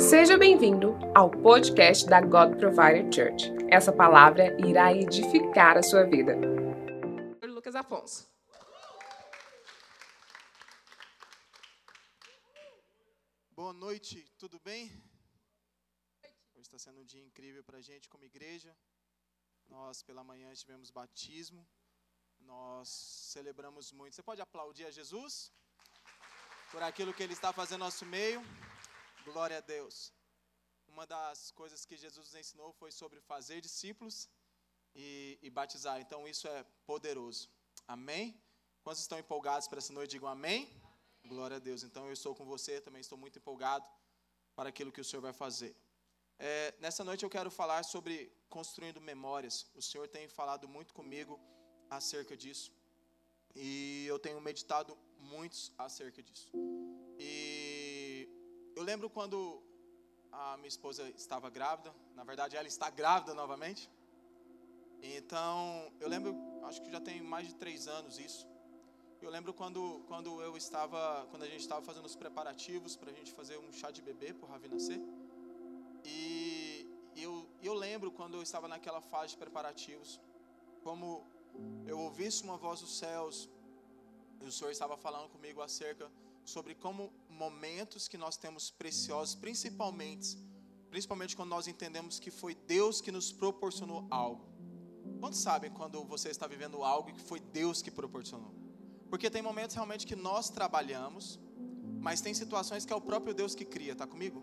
Seja bem-vindo ao podcast da God Provider Church. Essa palavra irá edificar a sua vida. Lucas Afonso. Boa noite, tudo bem? Hoje está sendo um dia incrível para a gente como igreja. Nós, pela manhã, tivemos batismo. Nós celebramos muito. Você pode aplaudir a Jesus por aquilo que Ele está fazendo no nosso meio? Glória a Deus. Uma das coisas que Jesus nos ensinou foi sobre fazer discípulos e, e batizar. Então, isso é poderoso. Amém? Quantos estão empolgados para essa noite? Digam amém. Glória a Deus. Então, eu estou com você, também estou muito empolgado para aquilo que o Senhor vai fazer. É, nessa noite eu quero falar sobre construindo memórias. O Senhor tem falado muito comigo acerca disso. E eu tenho meditado muitos acerca disso. E eu lembro quando a minha esposa estava grávida, na verdade ela está grávida novamente. Então, eu lembro, acho que já tem mais de três anos isso. Eu lembro quando, quando eu estava, quando a gente estava fazendo os preparativos para a gente fazer um chá de bebê para o Ravi nascer. E eu, eu lembro quando eu estava naquela fase de preparativos, como eu ouvisse uma voz dos céus, e o Senhor estava falando comigo acerca sobre como momentos que nós temos preciosos, principalmente, principalmente quando nós entendemos que foi Deus que nos proporcionou algo. Quantos sabem quando você está vivendo algo que foi Deus que proporcionou? Porque tem momentos realmente que nós trabalhamos, mas tem situações que é o próprio Deus que cria, tá comigo?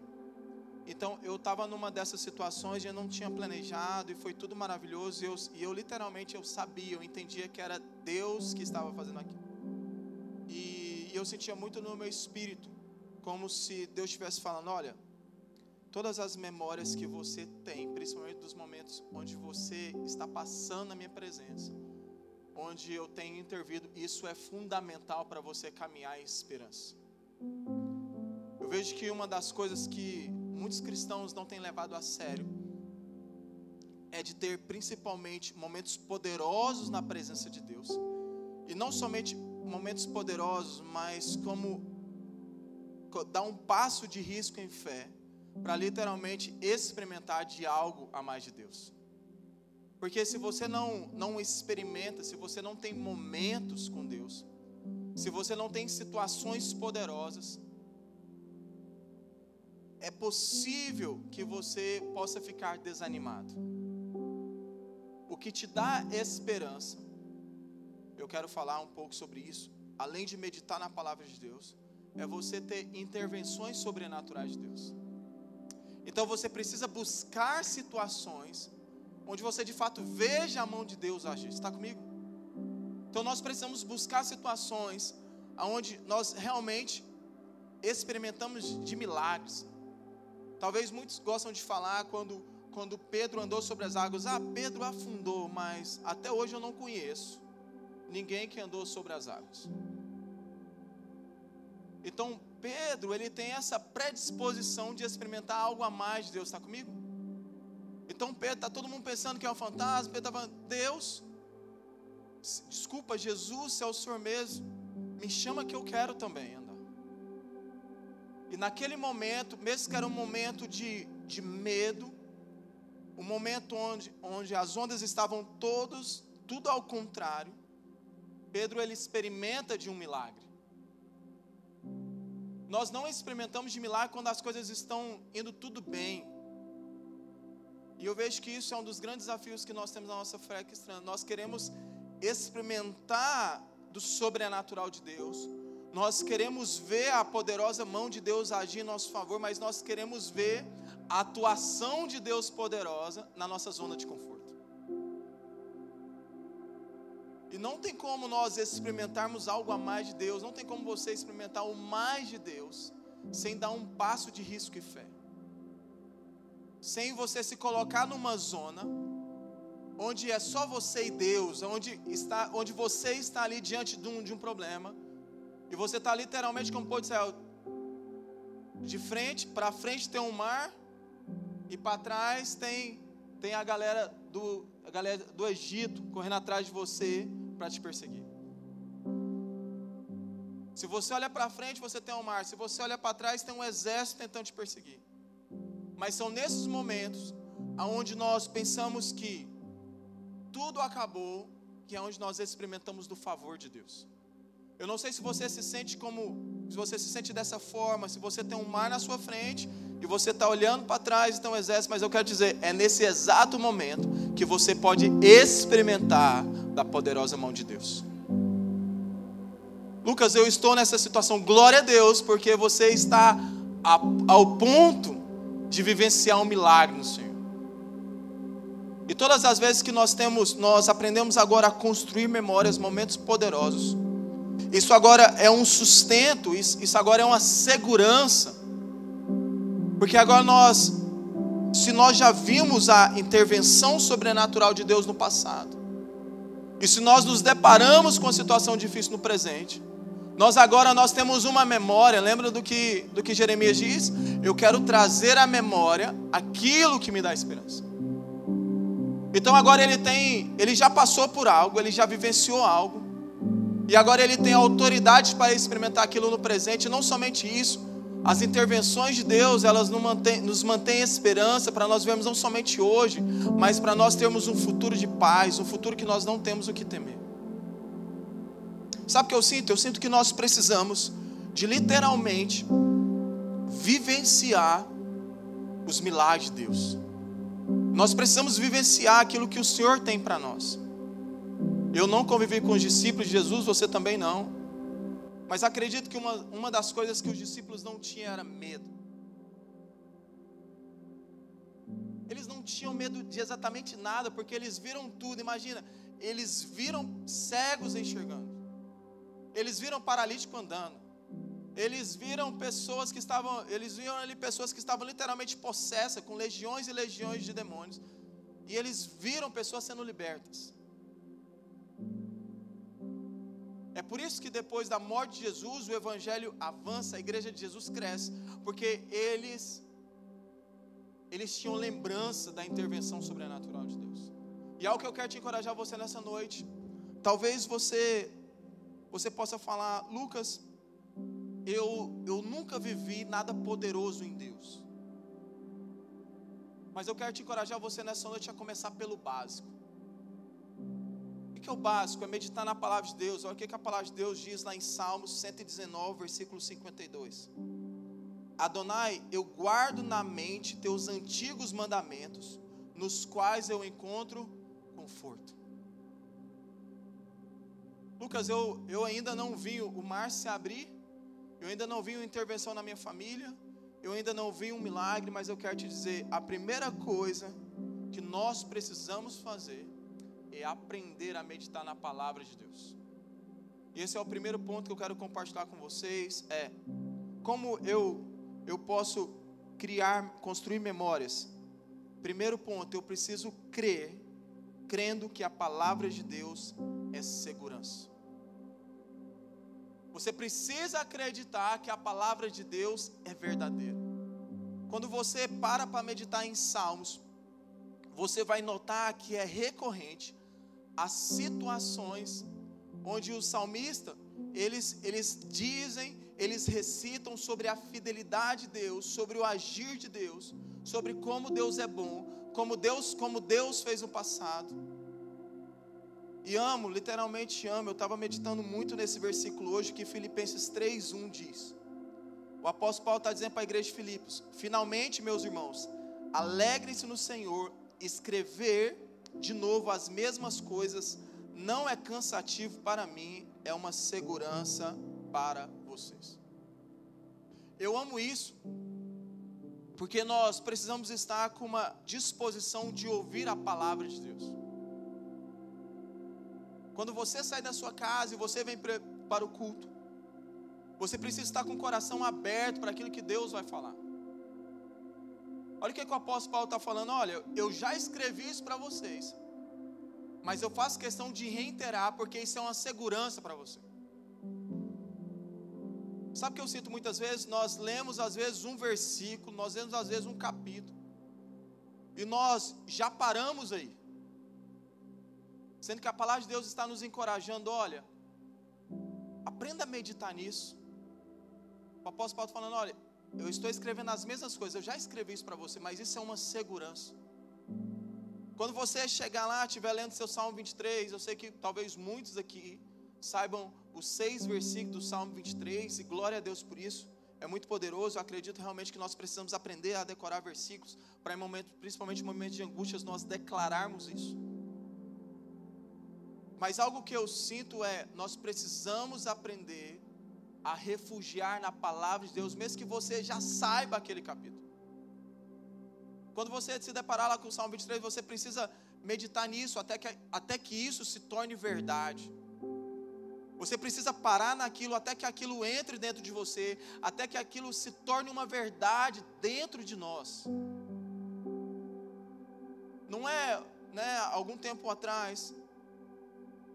Então eu estava numa dessas situações e eu não tinha planejado e foi tudo maravilhoso e eu, e eu literalmente eu sabia, eu entendia que era Deus que estava fazendo aquilo. E, eu sentia muito no meu espírito, como se Deus estivesse falando: olha, todas as memórias que você tem, principalmente dos momentos onde você está passando na minha presença, onde eu tenho intervido, isso é fundamental para você caminhar em esperança. Eu vejo que uma das coisas que muitos cristãos não têm levado a sério é de ter principalmente momentos poderosos na presença de Deus. E não somente momentos poderosos, mas como dar um passo de risco em fé para literalmente experimentar de algo a mais de Deus. Porque se você não não experimenta, se você não tem momentos com Deus, se você não tem situações poderosas, é possível que você possa ficar desanimado. O que te dá esperança, eu quero falar um pouco sobre isso, além de meditar na palavra de Deus, é você ter intervenções sobrenaturais de Deus. Então você precisa buscar situações onde você de fato veja a mão de Deus agir. Está comigo? Então nós precisamos buscar situações onde nós realmente experimentamos de milagres. Talvez muitos gostam de falar quando, quando Pedro andou sobre as águas, ah, Pedro afundou, mas até hoje eu não conheço ninguém que andou sobre as águas. Então, Pedro, ele tem essa predisposição de experimentar algo a mais de Deus, está comigo? Então, Pedro, está todo mundo pensando que é um fantasma, Pedro está falando, Deus, desculpa, Jesus, é o Senhor mesmo, me chama que eu quero também andar. E naquele momento, mesmo que era um momento de, de medo, um momento onde, onde as ondas estavam todos, tudo ao contrário, Pedro ele experimenta de um milagre. Nós não experimentamos de milagre quando as coisas estão indo tudo bem. E eu vejo que isso é um dos grandes desafios que nós temos na nossa fé cristã. Nós queremos experimentar do sobrenatural de Deus. Nós queremos ver a poderosa mão de Deus agir em nosso favor, mas nós queremos ver a atuação de Deus poderosa na nossa zona de conforto. E não tem como nós experimentarmos algo a mais de Deus, não tem como você experimentar o mais de Deus sem dar um passo de risco e fé. Sem você se colocar numa zona onde é só você e Deus, onde, está, onde você está ali diante de um, de um problema, e você está literalmente como pode ser de frente, para frente tem um mar, e para trás tem, tem a galera do, a galera do Egito correndo atrás de você para te perseguir. Se você olha para frente, você tem um mar. Se você olha para trás, tem um exército tentando te perseguir. Mas são nesses momentos aonde nós pensamos que tudo acabou, que é onde nós experimentamos do favor de Deus. Eu não sei se você se sente como, se você se sente dessa forma, se você tem um mar na sua frente e você está olhando para trás e tem um exército, mas eu quero dizer, é nesse exato momento que você pode experimentar da poderosa mão de Deus. Lucas, eu estou nessa situação, glória a Deus, porque você está a, ao ponto de vivenciar um milagre no Senhor. E todas as vezes que nós temos, nós aprendemos agora a construir memórias, momentos poderosos. Isso agora é um sustento, isso, isso agora é uma segurança. Porque agora nós, se nós já vimos a intervenção sobrenatural de Deus no passado, e se nós nos deparamos com uma situação difícil no presente, nós agora nós temos uma memória, lembra do que, do que Jeremias diz? Eu quero trazer à memória aquilo que me dá esperança. Então agora ele tem, ele já passou por algo, ele já vivenciou algo. E agora ele tem autoridade para experimentar aquilo no presente, não somente isso, as intervenções de Deus, elas nos mantêm, nos esperança para nós vermos não somente hoje, mas para nós termos um futuro de paz, um futuro que nós não temos o que temer. Sabe o que eu sinto? Eu sinto que nós precisamos de literalmente vivenciar os milagres de Deus. Nós precisamos vivenciar aquilo que o Senhor tem para nós. Eu não convivi com os discípulos de Jesus, você também não. Mas acredito que uma, uma das coisas que os discípulos não tinham era medo. Eles não tinham medo de exatamente nada, porque eles viram tudo. Imagina, eles viram cegos enxergando. Eles viram paralítico andando. Eles viram pessoas que estavam, eles viram ali pessoas que estavam literalmente possessas com legiões e legiões de demônios. E eles viram pessoas sendo libertas. É por isso que depois da morte de Jesus, o evangelho avança, a igreja de Jesus cresce, porque eles eles tinham lembrança da intervenção sobrenatural de Deus. E é algo que eu quero te encorajar você nessa noite. Talvez você você possa falar, Lucas, eu, eu nunca vivi nada poderoso em Deus. Mas eu quero te encorajar você nessa noite a começar pelo básico. Que é o básico? É meditar na palavra de Deus. Olha o que a palavra de Deus diz lá em Salmos 119, versículo 52. Adonai, eu guardo na mente teus antigos mandamentos, nos quais eu encontro conforto. Lucas, eu, eu ainda não vi o mar se abrir, eu ainda não vi uma intervenção na minha família, eu ainda não vi um milagre, mas eu quero te dizer: a primeira coisa que nós precisamos fazer é aprender a meditar na palavra de Deus. E esse é o primeiro ponto que eu quero compartilhar com vocês: é como eu, eu posso criar, construir memórias. Primeiro ponto, eu preciso crer, crendo que a palavra de Deus é segurança. Você precisa acreditar que a palavra de Deus é verdadeira. Quando você para para meditar em Salmos, você vai notar que é recorrente as situações onde o salmista eles, eles dizem, eles recitam sobre a fidelidade de Deus, sobre o agir de Deus, sobre como Deus é bom, como Deus, como Deus fez no passado. E amo, literalmente amo. Eu estava meditando muito nesse versículo hoje que Filipenses 3:1 diz. O apóstolo Paulo está dizendo para a igreja de Filipos: finalmente, meus irmãos, alegrem-se no Senhor, escrever de novo as mesmas coisas não é cansativo para mim, é uma segurança para vocês. Eu amo isso, porque nós precisamos estar com uma disposição de ouvir a palavra de Deus. Quando você sai da sua casa e você vem para o culto, você precisa estar com o coração aberto para aquilo que Deus vai falar. Olha o que, que o apóstolo Paulo está falando. Olha, eu já escrevi isso para vocês, mas eu faço questão de reiterar, porque isso é uma segurança para você. Sabe o que eu sinto muitas vezes? Nós lemos às vezes um versículo, nós lemos às vezes um capítulo, e nós já paramos aí. Sendo que a palavra de Deus está nos encorajando, olha, aprenda a meditar nisso. O apóstolo Paulo tá falando, olha, eu estou escrevendo as mesmas coisas, eu já escrevi isso para você, mas isso é uma segurança. Quando você chegar lá, estiver lendo seu Salmo 23, eu sei que talvez muitos aqui saibam os seis versículos do Salmo 23, e glória a Deus por isso. É muito poderoso. Eu acredito realmente que nós precisamos aprender a decorar versículos para, em momento, principalmente em momentos de angústias, nós declararmos isso. Mas algo que eu sinto é: nós precisamos aprender a refugiar na palavra de Deus, mesmo que você já saiba aquele capítulo. Quando você se deparar lá com o Salmo 23, você precisa meditar nisso até que, até que isso se torne verdade. Você precisa parar naquilo até que aquilo entre dentro de você, até que aquilo se torne uma verdade dentro de nós. Não é, né, algum tempo atrás,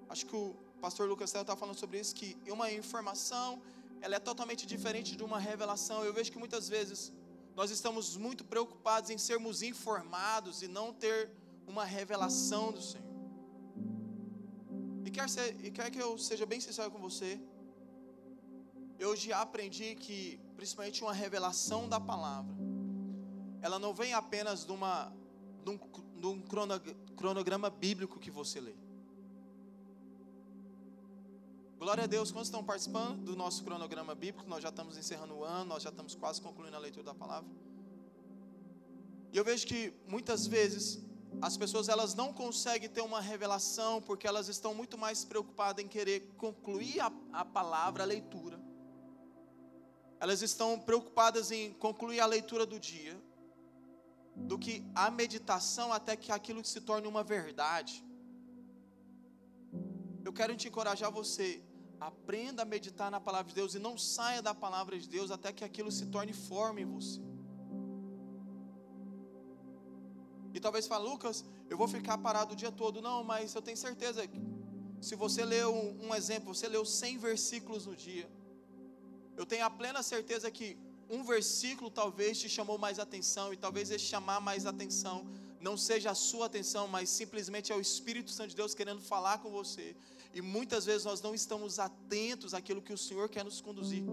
acho que o pastor Lucas está falando sobre isso, que uma informação, ela é totalmente diferente de uma revelação. Eu vejo que muitas vezes nós estamos muito preocupados em sermos informados e não ter uma revelação do Senhor. E quer, ser, e quer que eu seja bem sincero com você, eu já aprendi que, principalmente uma revelação da palavra, ela não vem apenas de, uma, de um, de um cronograma bíblico que você lê. Glória a Deus, quantos estão participando do nosso cronograma bíblico? Nós já estamos encerrando o ano, nós já estamos quase concluindo a leitura da palavra. E eu vejo que muitas vezes as pessoas elas não conseguem ter uma revelação porque elas estão muito mais preocupadas em querer concluir a, a palavra, a leitura. Elas estão preocupadas em concluir a leitura do dia, do que a meditação até que aquilo se torne uma verdade. Eu quero te encorajar você Aprenda a meditar na palavra de Deus e não saia da palavra de Deus até que aquilo se torne forma em você. E talvez fale, Lucas, eu vou ficar parado o dia todo. Não, mas eu tenho certeza que se você leu um, exemplo, você leu 100 versículos no dia. Eu tenho a plena certeza que um versículo talvez te chamou mais atenção e talvez esse chamar mais atenção não seja a sua atenção, mas simplesmente é o Espírito Santo de Deus querendo falar com você. E muitas vezes nós não estamos atentos àquilo que o Senhor quer nos conduzir.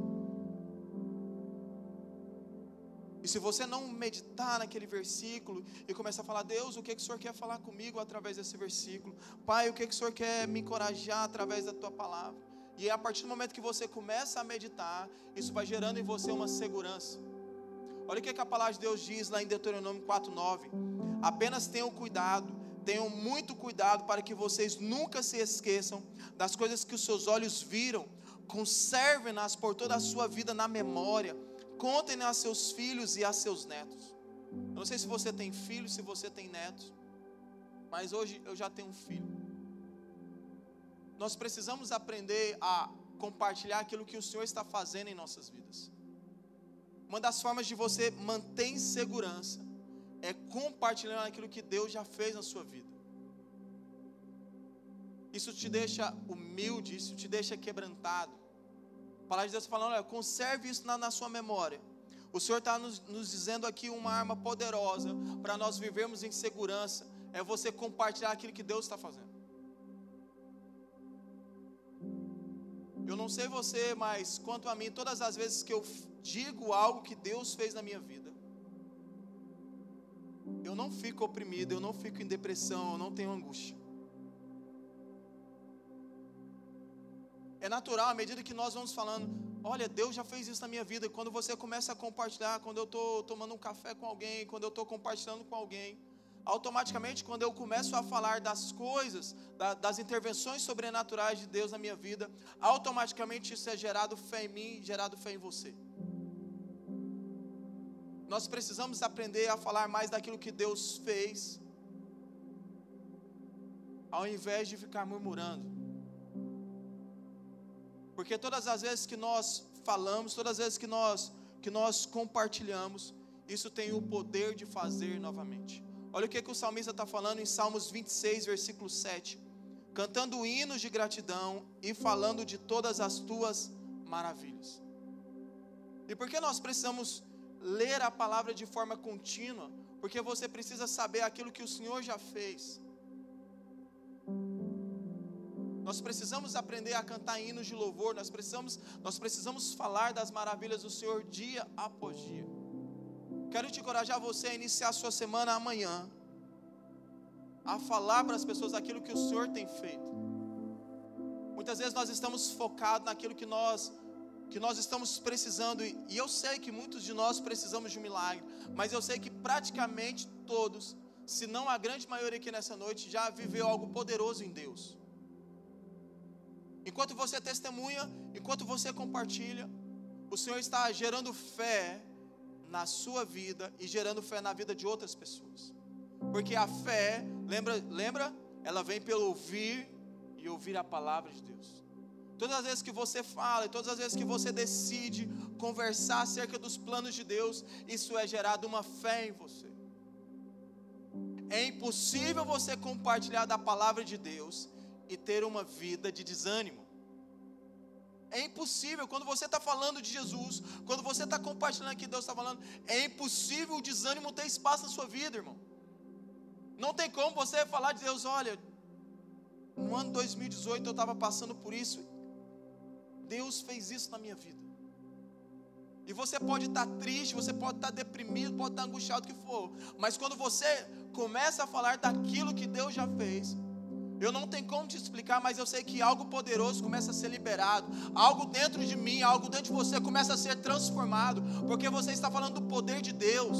E se você não meditar naquele versículo e começar a falar, Deus, o que, que o Senhor quer falar comigo através desse versículo? Pai, o que, que o Senhor quer me encorajar através da tua palavra? E é a partir do momento que você começa a meditar, isso vai gerando em você uma segurança. Olha o que, que a palavra de Deus diz lá em Deuteronômio 4,9. Apenas tenham cuidado Tenham muito cuidado para que vocês nunca se esqueçam das coisas que os seus olhos viram. Conservem-nas por toda a sua vida na memória. Contem a seus filhos e a seus netos. Eu não sei se você tem filhos, se você tem netos, mas hoje eu já tenho um filho. Nós precisamos aprender a compartilhar aquilo que o Senhor está fazendo em nossas vidas. Uma das formas de você manter segurança é compartilhando aquilo que Deus já fez na sua vida. Isso te deixa humilde, isso te deixa quebrantado. A palavra de Deus falando, olha, conserve isso na, na sua memória. O Senhor está nos, nos dizendo aqui uma arma poderosa para nós vivermos em segurança. É você compartilhar aquilo que Deus está fazendo. Eu não sei você, mas quanto a mim, todas as vezes que eu digo algo que Deus fez na minha vida, eu não fico oprimido, eu não fico em depressão, eu não tenho angústia. É natural, à medida que nós vamos falando, olha, Deus já fez isso na minha vida. Quando você começa a compartilhar, quando eu estou tomando um café com alguém, quando eu estou compartilhando com alguém, automaticamente, quando eu começo a falar das coisas, das intervenções sobrenaturais de Deus na minha vida, automaticamente isso é gerado fé em mim, gerado fé em você. Nós precisamos aprender a falar mais daquilo que Deus fez, ao invés de ficar murmurando. Porque todas as vezes que nós falamos, todas as vezes que nós que nós compartilhamos, isso tem o poder de fazer novamente. Olha o que, que o salmista está falando em Salmos 26, versículo 7. Cantando hinos de gratidão e falando de todas as tuas maravilhas. E por que nós precisamos ler a palavra de forma contínua, porque você precisa saber aquilo que o Senhor já fez. Nós precisamos aprender a cantar hinos de louvor, nós precisamos, nós precisamos falar das maravilhas do Senhor dia após dia. Quero te encorajar você a iniciar a sua semana amanhã, a falar para as pessoas aquilo que o Senhor tem feito. Muitas vezes nós estamos focados naquilo que nós que nós estamos precisando e eu sei que muitos de nós precisamos de um milagre, mas eu sei que praticamente todos, se não a grande maioria aqui nessa noite já viveu algo poderoso em Deus. Enquanto você testemunha, enquanto você compartilha, o Senhor está gerando fé na sua vida e gerando fé na vida de outras pessoas. Porque a fé, lembra, lembra? Ela vem pelo ouvir e ouvir a palavra de Deus. Todas as vezes que você fala e todas as vezes que você decide conversar acerca dos planos de Deus, isso é gerado uma fé em você. É impossível você compartilhar da palavra de Deus e ter uma vida de desânimo. É impossível, quando você está falando de Jesus, quando você está compartilhando aqui, Deus está falando, é impossível o desânimo ter espaço na sua vida, irmão. Não tem como você falar de Deus, olha, no ano 2018 eu estava passando por isso, Deus fez isso na minha vida. E você pode estar tá triste, você pode estar tá deprimido, pode estar tá angustiado, o que for, mas quando você começa a falar daquilo que Deus já fez, eu não tenho como te explicar, mas eu sei que algo poderoso começa a ser liberado. Algo dentro de mim, algo dentro de você começa a ser transformado, porque você está falando do poder de Deus.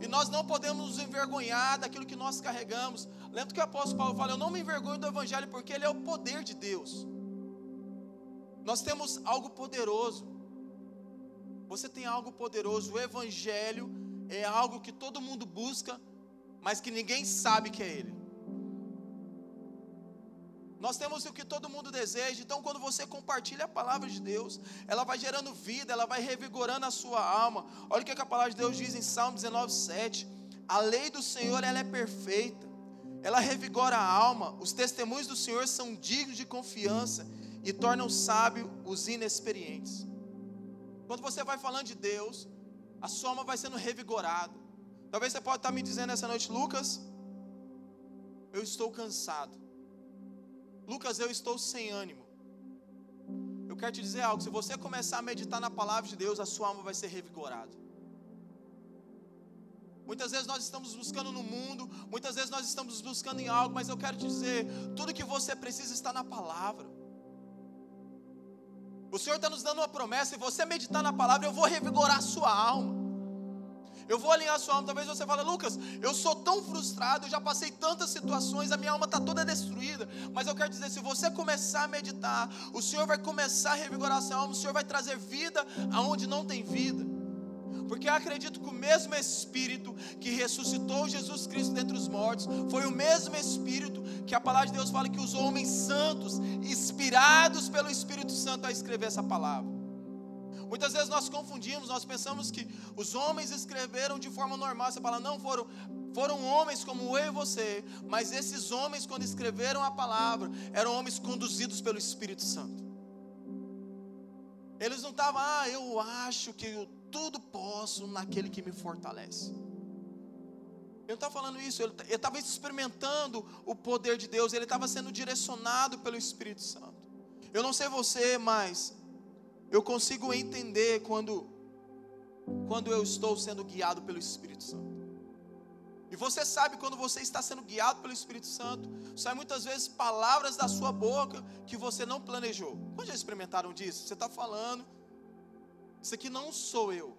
E nós não podemos nos envergonhar daquilo que nós carregamos. Lembra que o apóstolo Paulo fala: Eu não me envergonho do Evangelho, porque ele é o poder de Deus. Nós temos algo poderoso. Você tem algo poderoso. O Evangelho é algo que todo mundo busca, mas que ninguém sabe que é Ele. Nós temos o que todo mundo deseja, então quando você compartilha a palavra de Deus, ela vai gerando vida, ela vai revigorando a sua alma. Olha o que a palavra de Deus diz em Salmo 19, 7. A lei do Senhor ela é perfeita, ela revigora a alma, os testemunhos do Senhor são dignos de confiança e tornam sábio os inexperientes. Quando você vai falando de Deus, a sua alma vai sendo revigorada. Talvez você possa estar me dizendo essa noite, Lucas, eu estou cansado. Lucas, eu estou sem ânimo. Eu quero te dizer algo: se você começar a meditar na palavra de Deus, a sua alma vai ser revigorada. Muitas vezes nós estamos buscando no mundo, muitas vezes nós estamos buscando em algo, mas eu quero te dizer: tudo que você precisa está na palavra. O Senhor está nos dando uma promessa, e você meditar na palavra, eu vou revigorar a sua alma. Eu vou alinhar a sua alma. Talvez você fale, Lucas, eu sou tão frustrado, eu já passei tantas situações, a minha alma está toda destruída. Mas eu quero dizer, se você começar a meditar, o Senhor vai começar a revigorar a sua alma, o Senhor vai trazer vida aonde não tem vida. Porque eu acredito que o mesmo Espírito que ressuscitou Jesus Cristo dentre os mortos, foi o mesmo Espírito que a palavra de Deus fala que os homens santos, inspirados pelo Espírito Santo a escrever essa palavra. Muitas vezes nós confundimos, nós pensamos que os homens escreveram de forma normal. Você fala, não, foram, foram homens como eu e você, mas esses homens, quando escreveram a palavra, eram homens conduzidos pelo Espírito Santo. Eles não estavam, ah, eu acho que eu tudo posso naquele que me fortalece. Ele não estava falando isso, ele estava experimentando o poder de Deus, ele estava sendo direcionado pelo Espírito Santo. Eu não sei você, mas eu consigo entender quando, quando eu estou sendo guiado pelo Espírito Santo. E você sabe quando você está sendo guiado pelo Espírito Santo, sai muitas vezes palavras da sua boca que você não planejou. Quando já experimentaram disso? Você está falando, isso aqui não sou eu.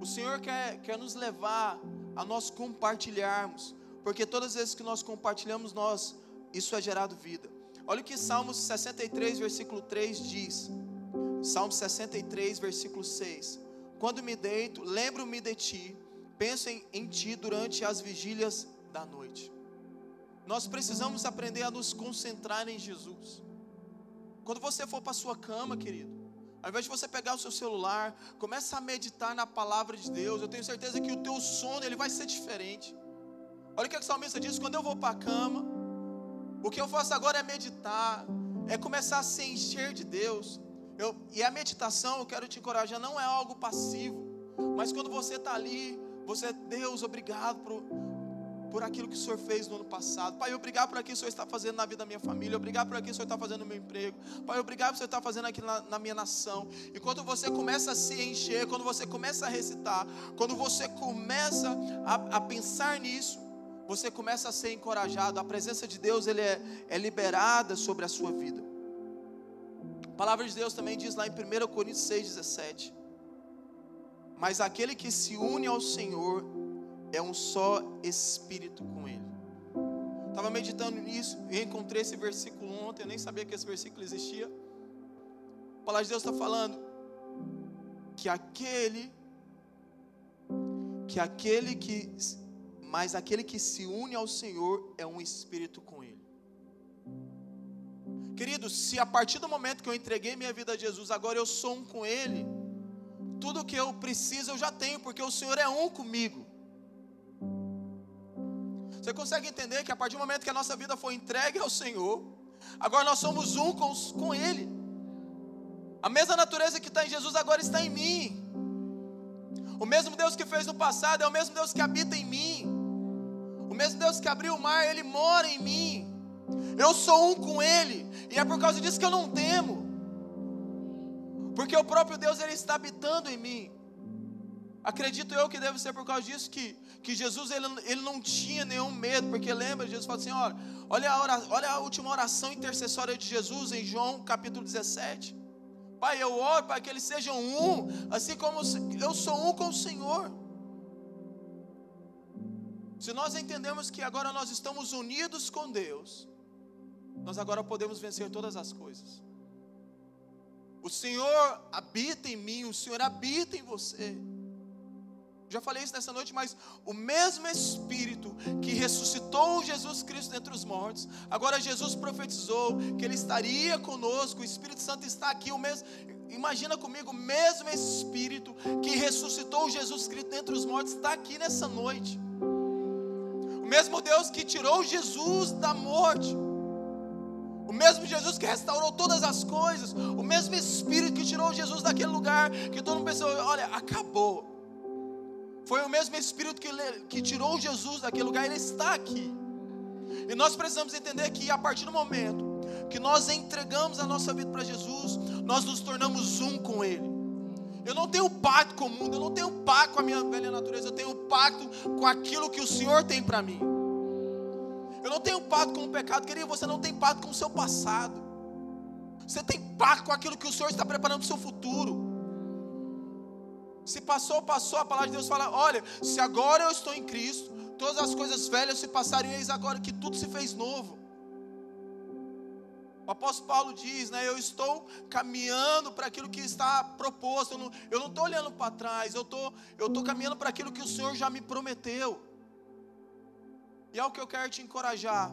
O Senhor quer, quer nos levar a nós compartilharmos, porque todas as vezes que nós compartilhamos, nós, isso é gerado vida. Olha o que Salmos 63, versículo 3 diz. Salmo 63, versículo 6. Quando me deito, lembro-me de ti, penso em, em ti durante as vigílias da noite. Nós precisamos aprender a nos concentrar em Jesus. Quando você for para sua cama, querido, ao invés de você pegar o seu celular, começa a meditar na palavra de Deus. Eu tenho certeza que o teu sono ele vai ser diferente. Olha o que o salmista diz: quando eu vou para a cama, o que eu faço agora é meditar, é começar a se encher de Deus. Eu, e a meditação, eu quero te encorajar, não é algo passivo, mas quando você está ali, você, Deus, obrigado por, por aquilo que o Senhor fez no ano passado. Pai, obrigado por aquilo que o Senhor está fazendo na vida da minha família. Obrigado por aquilo que o Senhor está fazendo no meu emprego. Pai, obrigado por o Senhor está fazendo aqui na, na minha nação. E quando você começa a se encher, quando você começa a recitar, quando você começa a, a pensar nisso, você começa a ser encorajado. A presença de Deus ele é, é liberada sobre a sua vida. A palavra de Deus também diz lá em 1 Coríntios 6,17. Mas aquele que se une ao Senhor é um só espírito com Ele. Estava meditando nisso e encontrei esse versículo ontem. Eu nem sabia que esse versículo existia. A palavra de Deus está falando que aquele, que aquele que, mas aquele que se une ao Senhor é um espírito com Ele. Querido, se a partir do momento que eu entreguei minha vida a Jesus, agora eu sou um com Ele, tudo que eu preciso eu já tenho, porque o Senhor é um comigo. Você consegue entender que a partir do momento que a nossa vida foi entregue ao Senhor, agora nós somos um com, com Ele. A mesma natureza que está em Jesus agora está em mim. O mesmo Deus que fez no passado é o mesmo Deus que habita em mim. O mesmo Deus que abriu o mar, Ele mora em mim. Eu sou um com Ele. E é por causa disso que eu não temo. Porque o próprio Deus Ele está habitando em mim. Acredito eu que deve ser por causa disso que, que Jesus ele, ele não tinha nenhum medo, porque lembra, Jesus fala assim: olha, olha a, oração, olha a última oração intercessória de Jesus em João capítulo 17. Pai, eu oro para que eles sejam um, assim como eu sou um com o Senhor. Se nós entendemos que agora nós estamos unidos com Deus, nós agora podemos vencer todas as coisas. O Senhor habita em mim, o Senhor habita em você. Já falei isso nessa noite, mas o mesmo Espírito que ressuscitou Jesus Cristo dentre os mortos, agora Jesus profetizou que Ele estaria conosco, o Espírito Santo está aqui, o mesmo. Imagina comigo, o mesmo Espírito que ressuscitou Jesus Cristo dentre os mortos está aqui nessa noite. Mesmo Deus que tirou Jesus da morte. O mesmo Jesus que restaurou todas as coisas. O mesmo Espírito que tirou Jesus daquele lugar que todo mundo pensou: olha, acabou. Foi o mesmo Espírito que, que tirou Jesus daquele lugar, ele está aqui. E nós precisamos entender que a partir do momento que nós entregamos a nossa vida para Jesus, nós nos tornamos um com Ele. Eu não tenho pacto com o mundo, eu não tenho pacto com a minha velha natureza, eu tenho pacto com aquilo que o Senhor tem para mim. Eu não tenho pacto com o pecado, querido, você não tem pacto com o seu passado. Você tem pacto com aquilo que o Senhor está preparando para o seu futuro. Se passou, passou, a palavra de Deus fala: olha, se agora eu estou em Cristo, todas as coisas velhas se passaram, e eis agora que tudo se fez novo. O apóstolo Paulo diz, né? Eu estou caminhando para aquilo que está proposto. Eu não estou olhando para trás, eu estou, estou caminhando para aquilo que o Senhor já me prometeu. E é o que eu quero te encorajar.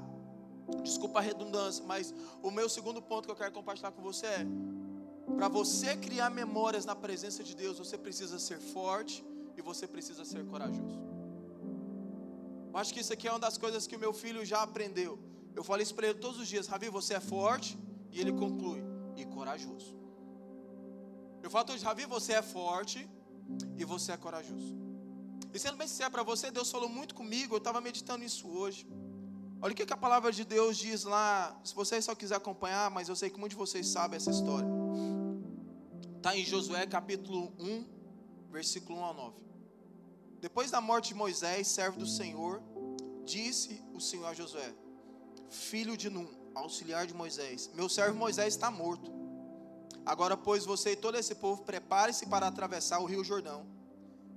Desculpa a redundância, mas o meu segundo ponto que eu quero compartilhar com você é: para você criar memórias na presença de Deus, você precisa ser forte e você precisa ser corajoso. Eu acho que isso aqui é uma das coisas que o meu filho já aprendeu. Eu falo isso para ele todos os dias: Ravi, você é forte. E ele conclui: e corajoso. Eu falo todos Ravi, você é forte e você é corajoso. E sendo bem sincero para você, Deus falou muito comigo. Eu estava meditando isso hoje. Olha o que, que a palavra de Deus diz lá. Se você só quiser acompanhar, mas eu sei que muitos de vocês sabem essa história. Está em Josué capítulo 1, versículo 1 a 9. Depois da morte de Moisés, servo do Senhor, disse o Senhor a Josué: Filho de Num, auxiliar de Moisés, meu servo Moisés está morto. Agora, pois, você e todo esse povo, prepare-se para atravessar o rio Jordão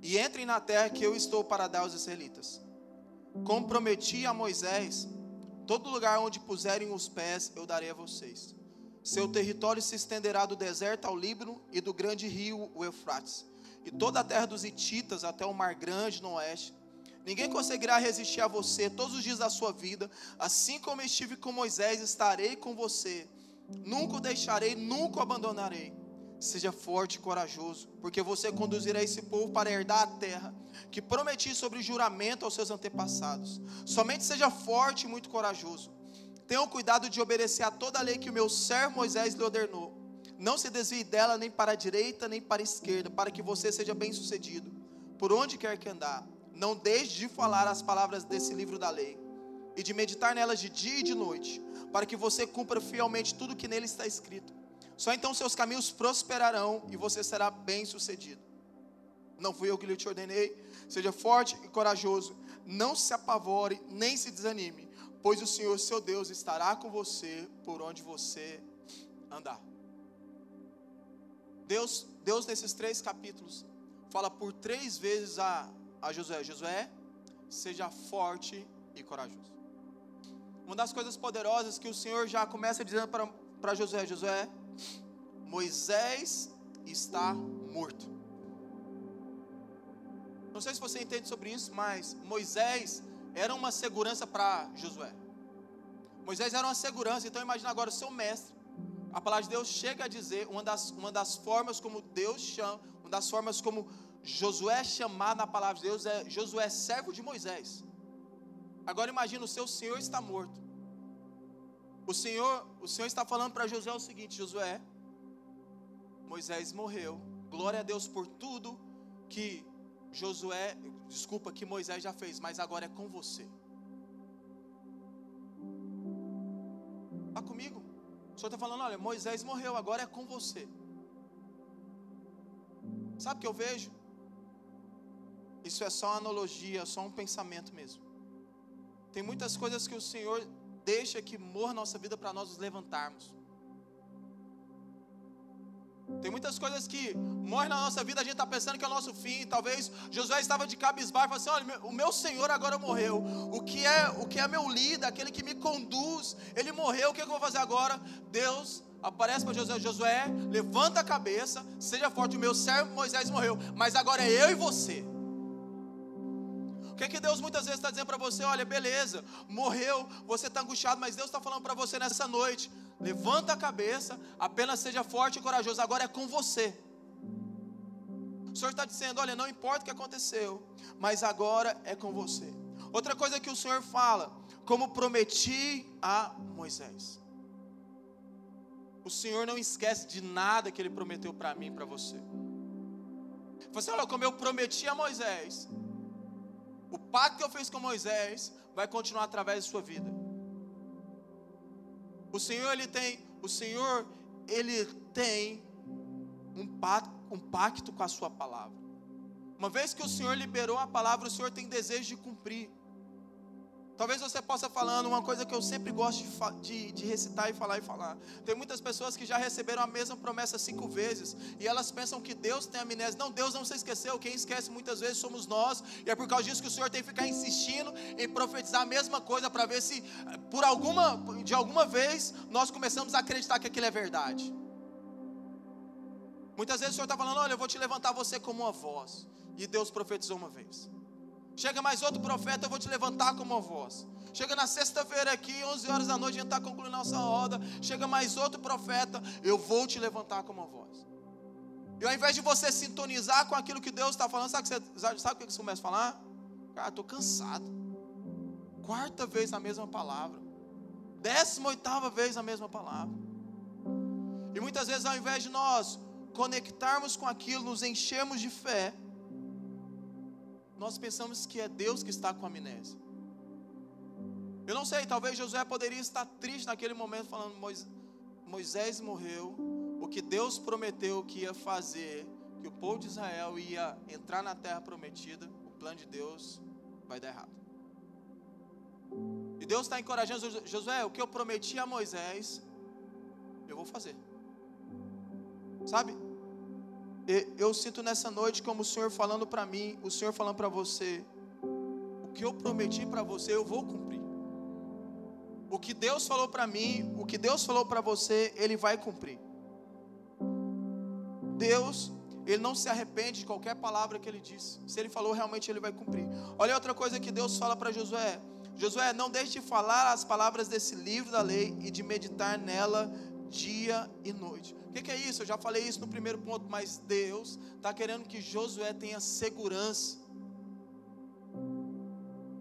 e entrem na terra que eu estou para dar aos israelitas. Como prometi a Moisés, todo lugar onde puserem os pés eu darei a vocês. Seu território se estenderá do deserto ao Líbano e do grande rio, o Eufrates, e toda a terra dos Hititas até o Mar Grande no oeste. Ninguém conseguirá resistir a você todos os dias da sua vida, assim como estive com Moisés, estarei com você. Nunca o deixarei, nunca o abandonarei. Seja forte e corajoso, porque você conduzirá esse povo para herdar a terra que prometi sobre juramento aos seus antepassados. Somente seja forte e muito corajoso. Tenham cuidado de obedecer a toda a lei que o meu servo Moisés lhe ordenou. Não se desvie dela nem para a direita nem para a esquerda, para que você seja bem-sucedido, por onde quer que andar. Não deixe de falar as palavras desse livro da lei e de meditar nelas de dia e de noite, para que você cumpra fielmente tudo que nele está escrito. Só então seus caminhos prosperarão e você será bem-sucedido. Não fui eu que lhe te ordenei. Seja forte e corajoso. Não se apavore nem se desanime, pois o Senhor seu Deus estará com você por onde você andar. Deus, Deus nesses três capítulos fala por três vezes a, a Josué: Josué, seja forte e corajoso. Uma das coisas poderosas que o Senhor já começa dizendo para Josué: Josué, Moisés está morto. Não sei se você entende sobre isso, mas Moisés era uma segurança para Josué. Moisés era uma segurança, então imagina agora o seu mestre. A palavra de Deus chega a dizer, uma das, uma das formas como Deus chama, uma das formas como Josué chamado na palavra de Deus é Josué servo de Moisés. Agora imagina, o seu Senhor está morto. O Senhor, o Senhor está falando para Josué o seguinte: Josué, Moisés morreu. Glória a Deus por tudo que Josué, desculpa, que Moisés já fez, mas agora é com você. Está comigo? O Senhor está falando: olha, Moisés morreu, agora é com você. Sabe o que eu vejo? Isso é só uma analogia, só um pensamento mesmo. Tem muitas coisas que o Senhor deixa que morra nossa vida para nós nos levantarmos. Tem muitas coisas que morrem na nossa vida, a gente está pensando que é o nosso fim. Talvez Josué estava de cabisbaixo e falou assim: olha, o meu Senhor agora morreu. O que é o que é meu líder, aquele que me conduz, ele morreu. O que, é que eu vou fazer agora? Deus aparece para Josué: Josué, levanta a cabeça, seja forte. O meu servo Moisés morreu, mas agora é eu e você. O que, que Deus muitas vezes está dizendo para você? Olha, beleza, morreu, você está angustiado, mas Deus está falando para você nessa noite: levanta a cabeça, apenas seja forte e corajoso, agora é com você. O Senhor está dizendo: olha, não importa o que aconteceu, mas agora é com você. Outra coisa que o Senhor fala, como prometi a Moisés. O Senhor não esquece de nada que Ele prometeu para mim e para você. Você olha, como eu prometi a Moisés, o pacto que eu fiz com Moisés vai continuar através da sua vida. O Senhor ele tem, o Senhor ele tem um pacto, um pacto com a sua palavra. Uma vez que o Senhor liberou a palavra, o Senhor tem desejo de cumprir. Talvez você possa falando uma coisa que eu sempre gosto de, de, de, recitar e falar e falar. Tem muitas pessoas que já receberam a mesma promessa cinco vezes e elas pensam que Deus tem amnésia. Não, Deus não se esqueceu. Quem esquece muitas vezes somos nós. E é por causa disso que o Senhor tem que ficar insistindo em profetizar a mesma coisa para ver se por alguma, de alguma vez, nós começamos a acreditar que aquilo é verdade. Muitas vezes o Senhor está falando: Olha, eu vou te levantar você como uma voz. E Deus profetizou uma vez. Chega mais outro profeta, eu vou te levantar como voz. Chega na sexta-feira aqui, 11 horas da noite, a gente está concluindo nossa roda. Chega mais outro profeta, eu vou te levantar como voz. E ao invés de você sintonizar com aquilo que Deus está falando, sabe, você, sabe o que você começa a falar? Cara, estou cansado. Quarta vez a mesma palavra. Décima oitava vez a mesma palavra. E muitas vezes, ao invés de nós conectarmos com aquilo, nos enchermos de fé, nós pensamos que é Deus que está com amnésia. Eu não sei, talvez Josué poderia estar triste naquele momento, falando: Moisés morreu, o que Deus prometeu que ia fazer, que o povo de Israel ia entrar na terra prometida, o plano de Deus vai dar errado. E Deus está encorajando Josué: o que eu prometi a Moisés, eu vou fazer. Sabe? Eu sinto nessa noite como o Senhor falando para mim, o Senhor falando para você, o que eu prometi para você eu vou cumprir. O que Deus falou para mim, o que Deus falou para você, Ele vai cumprir. Deus, Ele não se arrepende de qualquer palavra que Ele disse. Se Ele falou, realmente Ele vai cumprir. Olha outra coisa que Deus fala para Josué: Josué, não deixe de falar as palavras desse livro da lei e de meditar nela dia e noite que, que é isso? Eu já falei isso no primeiro ponto, mas Deus está querendo que Josué tenha segurança.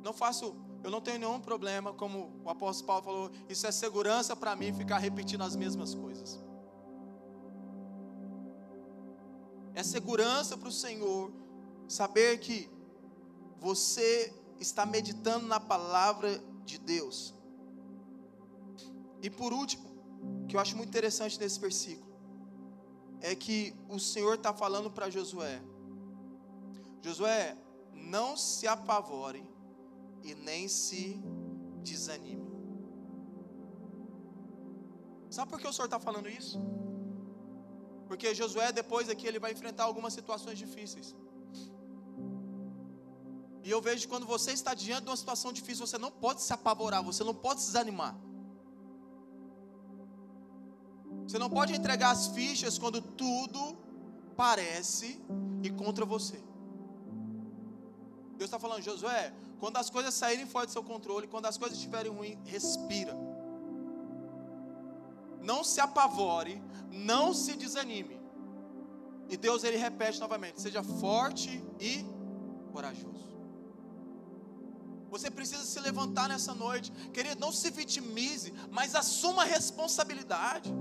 Não faço, eu não tenho nenhum problema, como o apóstolo Paulo falou, isso é segurança para mim ficar repetindo as mesmas coisas. É segurança para o Senhor saber que você está meditando na palavra de Deus. E por último, que eu acho muito interessante nesse versículo, é que o Senhor está falando para Josué: Josué, não se apavore e nem se desanime. Sabe por que o Senhor está falando isso? Porque Josué, depois aqui, ele vai enfrentar algumas situações difíceis. E eu vejo que quando você está diante de uma situação difícil, você não pode se apavorar, você não pode se desanimar. Você não pode entregar as fichas quando tudo parece ir contra você. Deus está falando, Josué, quando as coisas saírem fora do seu controle, quando as coisas estiverem ruins, respira. Não se apavore, não se desanime. E Deus ele repete novamente: seja forte e corajoso. Você precisa se levantar nessa noite. Querido, não se vitimize, mas assuma a responsabilidade.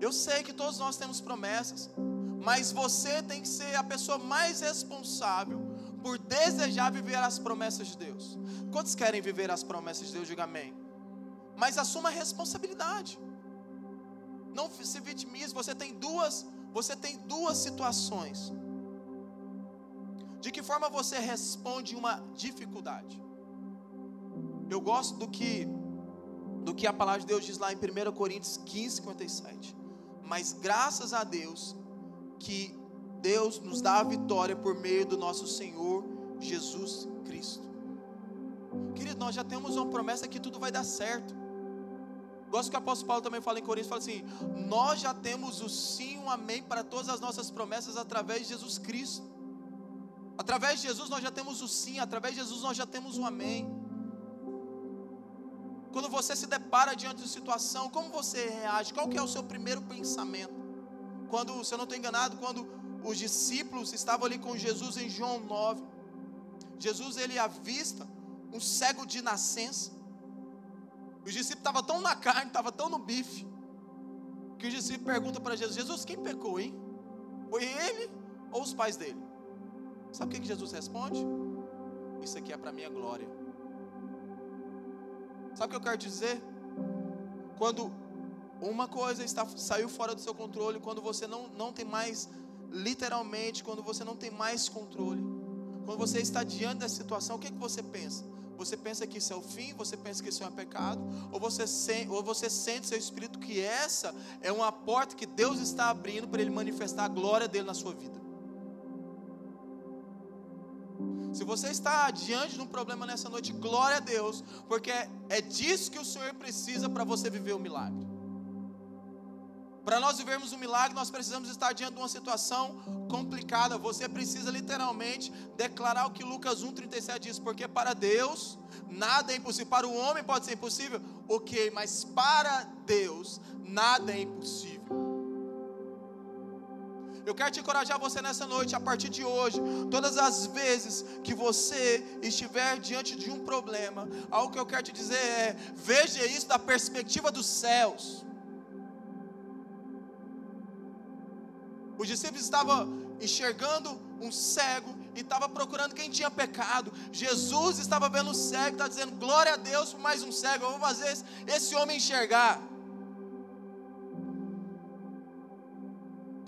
Eu sei que todos nós temos promessas, mas você tem que ser a pessoa mais responsável por desejar viver as promessas de Deus. Quantos querem viver as promessas de Deus? Diga amém. Mas assuma a responsabilidade. Não se vitimize. Você tem duas, você tem duas situações de que forma você responde uma dificuldade? Eu gosto do que do que a palavra de Deus diz lá em 1 Coríntios 15, 57. Mas graças a Deus que Deus nos dá a vitória por meio do nosso Senhor Jesus Cristo. Querido, nós já temos uma promessa que tudo vai dar certo. Gosto que o apóstolo Paulo também fala em Coríntios, fala assim: nós já temos o sim, um amém para todas as nossas promessas através de Jesus Cristo. Através de Jesus nós já temos o sim, através de Jesus nós já temos o amém. Quando você se depara diante de situação, como você reage? Qual que é o seu primeiro pensamento? Quando, se eu não estou enganado, quando os discípulos estavam ali com Jesus em João 9, Jesus ele avista um cego de nascença. Os discípulos estavam tão na carne, estavam tão no bife, que os discípulos perguntam para Jesus: Jesus, quem pecou, hein? Foi ele ou os pais dele? Sabe o que Jesus responde? Isso aqui é para minha glória. Sabe o que eu quero dizer? Quando uma coisa está, saiu fora do seu controle, quando você não, não tem mais, literalmente, quando você não tem mais controle, quando você está diante da situação, o que, que você pensa? Você pensa que isso é o fim? Você pensa que isso é um pecado? Ou você, ou você sente seu espírito que essa é uma porta que Deus está abrindo para Ele manifestar a glória dele na sua vida? Se você está diante de um problema nessa noite, glória a Deus, porque é disso que o Senhor precisa para você viver o milagre. Para nós vivermos um milagre, nós precisamos estar diante de uma situação complicada. Você precisa literalmente declarar o que Lucas 1,37 diz, porque para Deus nada é impossível. Para o homem pode ser impossível, ok, mas para Deus nada é impossível. Eu quero te encorajar você nessa noite, a partir de hoje, todas as vezes que você estiver diante de um problema, algo que eu quero te dizer é: veja isso da perspectiva dos céus. Os discípulos estavam enxergando um cego e estava procurando quem tinha pecado. Jesus estava vendo o cego, está dizendo: glória a Deus por mais um cego. Eu vou fazer esse homem enxergar.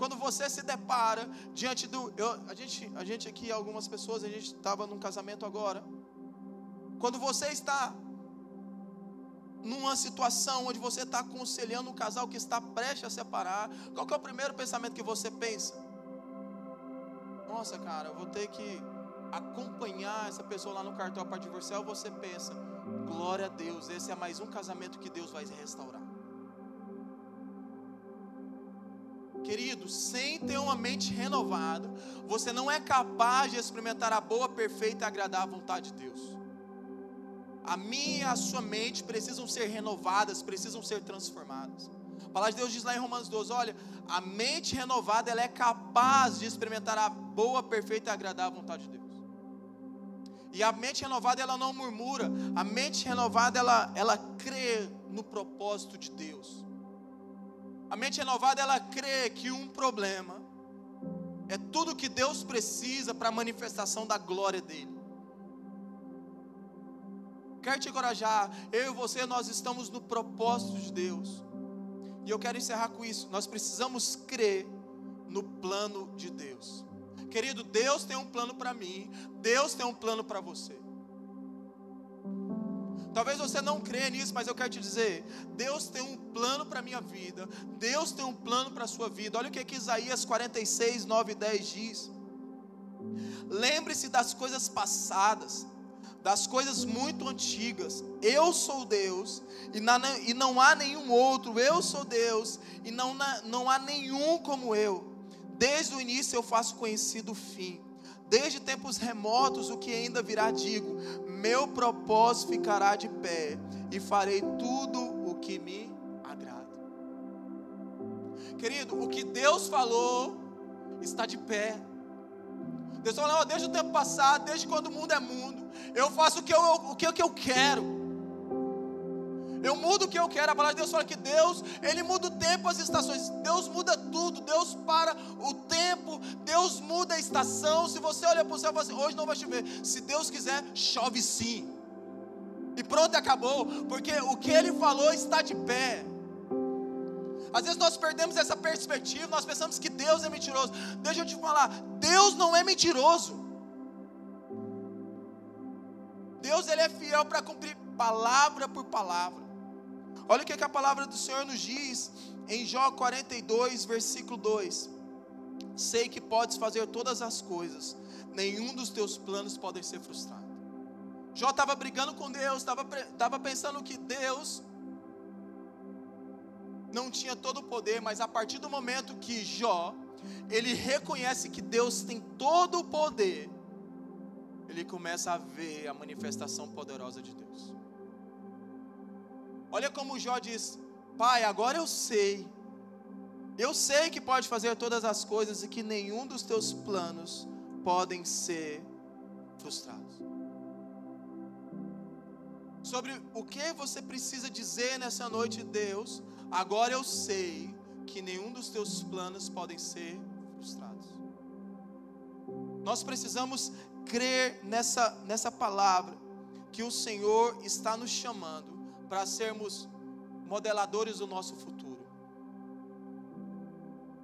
Quando você se depara diante do. Eu, a, gente, a gente aqui, algumas pessoas, a gente estava num casamento agora. Quando você está numa situação onde você está aconselhando um casal que está prestes a separar, qual é o primeiro pensamento que você pensa? Nossa, cara, eu vou ter que acompanhar essa pessoa lá no cartão para divorciar, ou você pensa, glória a Deus, esse é mais um casamento que Deus vai restaurar. Querido, sem ter uma mente renovada, você não é capaz de experimentar a boa, perfeita e agradável vontade de Deus. A minha e a sua mente precisam ser renovadas, precisam ser transformadas. A palavra de Deus diz lá em Romanos 12: olha, a mente renovada ela é capaz de experimentar a boa, perfeita e agradável vontade de Deus. E a mente renovada ela não murmura, a mente renovada ela, ela crê no propósito de Deus. A mente renovada ela crê que um problema é tudo que Deus precisa para a manifestação da glória dele. Quero te encorajar, eu e você, nós estamos no propósito de Deus. E eu quero encerrar com isso. Nós precisamos crer no plano de Deus. Querido, Deus tem um plano para mim, Deus tem um plano para você. Talvez você não crê nisso, mas eu quero te dizer: Deus tem um plano para a minha vida, Deus tem um plano para a sua vida. Olha o que, que Isaías 46, 9 e 10 diz. Lembre-se das coisas passadas, das coisas muito antigas. Eu sou Deus e, na, e não há nenhum outro. Eu sou Deus e não, não há nenhum como eu. Desde o início eu faço conhecido o fim. Desde tempos remotos o que ainda virá digo: meu propósito ficará de pé e farei tudo o que me agrada. Querido, o que Deus falou está de pé. Deus falou, desde o tempo passado, desde quando o mundo é mundo, eu faço o que eu, o que, que eu quero. Eu mudo o que eu quero. A palavra de Deus fala que Deus, Ele muda o tempo, as estações. Deus muda tudo. Deus para o tempo. Deus muda a estação. Se você olha para o céu e fala assim, hoje não vai chover. Se Deus quiser, chove sim. E pronto, acabou. Porque o que Ele falou está de pé. Às vezes nós perdemos essa perspectiva, nós pensamos que Deus é mentiroso. Deixa eu te falar, Deus não é mentiroso. Deus ele é fiel para cumprir palavra por palavra. Olha o que, que a palavra do Senhor nos diz em Jó 42, versículo 2: Sei que podes fazer todas as coisas, nenhum dos teus planos podem ser frustrados. Jó estava brigando com Deus, estava pensando que Deus não tinha todo o poder, mas a partir do momento que Jó, ele reconhece que Deus tem todo o poder, ele começa a ver a manifestação poderosa de Deus. Olha como Jó diz: Pai, agora eu sei, eu sei que pode fazer todas as coisas e que nenhum dos teus planos podem ser frustrados. Sobre o que você precisa dizer nessa noite, Deus, Agora eu sei que nenhum dos teus planos podem ser frustrados. Nós precisamos crer nessa, nessa palavra, que o Senhor está nos chamando para sermos modeladores do nosso futuro.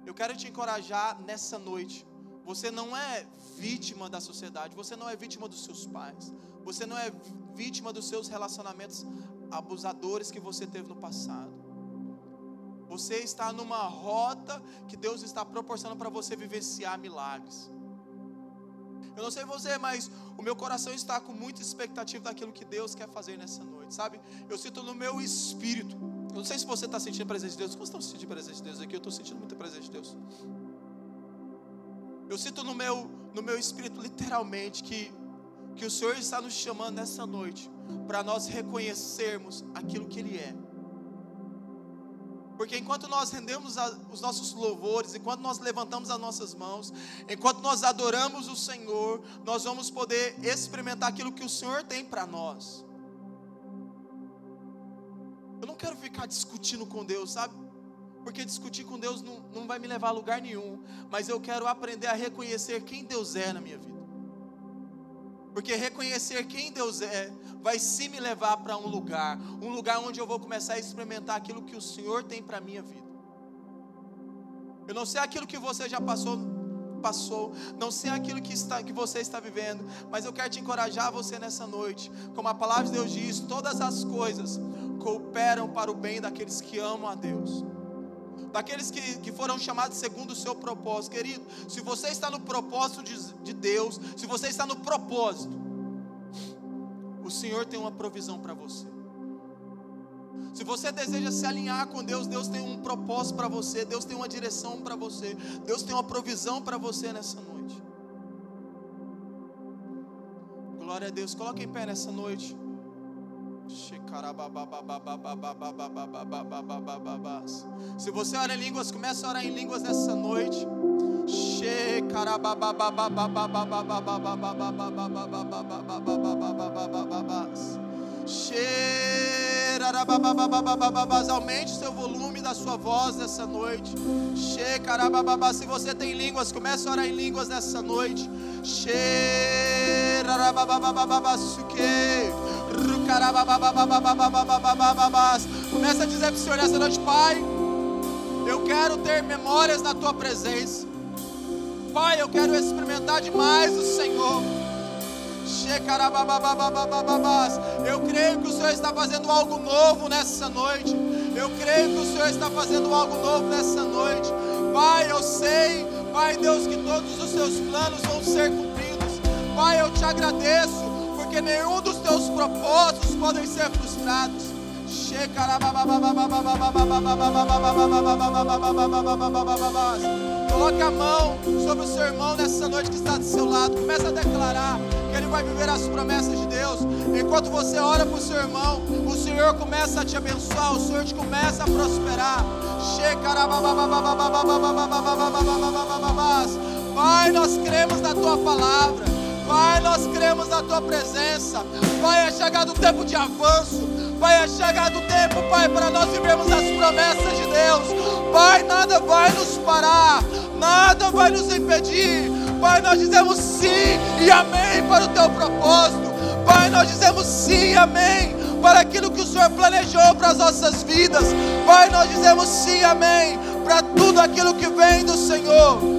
Eu quero te encorajar nessa noite. Você não é vítima da sociedade, você não é vítima dos seus pais, você não é vítima dos seus relacionamentos abusadores que você teve no passado. Você está numa rota que Deus está proporcionando para você vivenciar milagres. Eu não sei você, mas o meu coração está com muita expectativa daquilo que Deus quer fazer nessa noite, sabe? Eu sinto no meu espírito. Eu não sei se você está sentindo a presença de Deus. Como estão sentindo a presença de Deus aqui? Eu estou sentindo muita presença de Deus. Eu sinto no meu, no meu espírito, literalmente, que, que o Senhor está nos chamando nessa noite para nós reconhecermos aquilo que Ele é porque enquanto nós rendemos a, os nossos louvores, enquanto nós levantamos as nossas mãos, enquanto nós adoramos o Senhor, nós vamos poder experimentar aquilo que o Senhor tem para nós. Eu não quero ficar discutindo com Deus, sabe? Porque discutir com Deus não, não vai me levar a lugar nenhum. Mas eu quero aprender a reconhecer quem Deus é na minha vida. Porque reconhecer quem Deus é vai sim me levar para um lugar, um lugar onde eu vou começar a experimentar aquilo que o Senhor tem para a minha vida. Eu não sei aquilo que você já passou, passou, não sei aquilo que, está, que você está vivendo, mas eu quero te encorajar você nessa noite. Como a palavra de Deus diz, todas as coisas cooperam para o bem daqueles que amam a Deus daqueles que, que foram chamados segundo o seu propósito. Querido, se você está no propósito de, de Deus, se você está no propósito, o Senhor tem uma provisão para você. Se você deseja se alinhar com Deus, Deus tem um propósito para você, Deus tem uma direção para você, Deus tem uma provisão para você nessa noite. Glória a Deus, coloque em pé nessa noite. Se você ora em línguas, comece a orar em línguas nessa noite. Aumente seu volume da sua voz nessa noite. Se você tem línguas, comece a orar em línguas nessa noite. Começa a dizer para o Senhor nessa noite, Pai. Eu quero ter memórias na tua presença. Pai, eu quero experimentar demais o Senhor. Eu creio que o Senhor está fazendo algo novo nessa noite. Eu creio que o Senhor está fazendo algo novo nessa noite. Pai, eu sei, Pai Deus, que todos os seus planos vão ser cumpridos. Pai, eu te agradeço, porque nenhum dos teus propósitos podem ser frustrados. Coloque a mão sobre o seu irmão nessa noite que está do seu lado. Comece a declarar que ele vai viver as promessas de Deus. Enquanto você ora para o seu irmão, o Senhor começa a te abençoar, o Senhor te começa a prosperar. Pai, nós cremos na tua palavra. Pai, nós cremos na tua presença. Pai, é chegado o tempo de avanço. Pai, é chegado o tempo, Pai, para nós vivermos as promessas de Deus. Pai, nada vai nos parar, nada vai nos impedir. Pai, nós dizemos sim e amém para o teu propósito. Pai, nós dizemos sim e amém para aquilo que o Senhor planejou para as nossas vidas. Pai, nós dizemos sim e amém para tudo aquilo que vem do Senhor.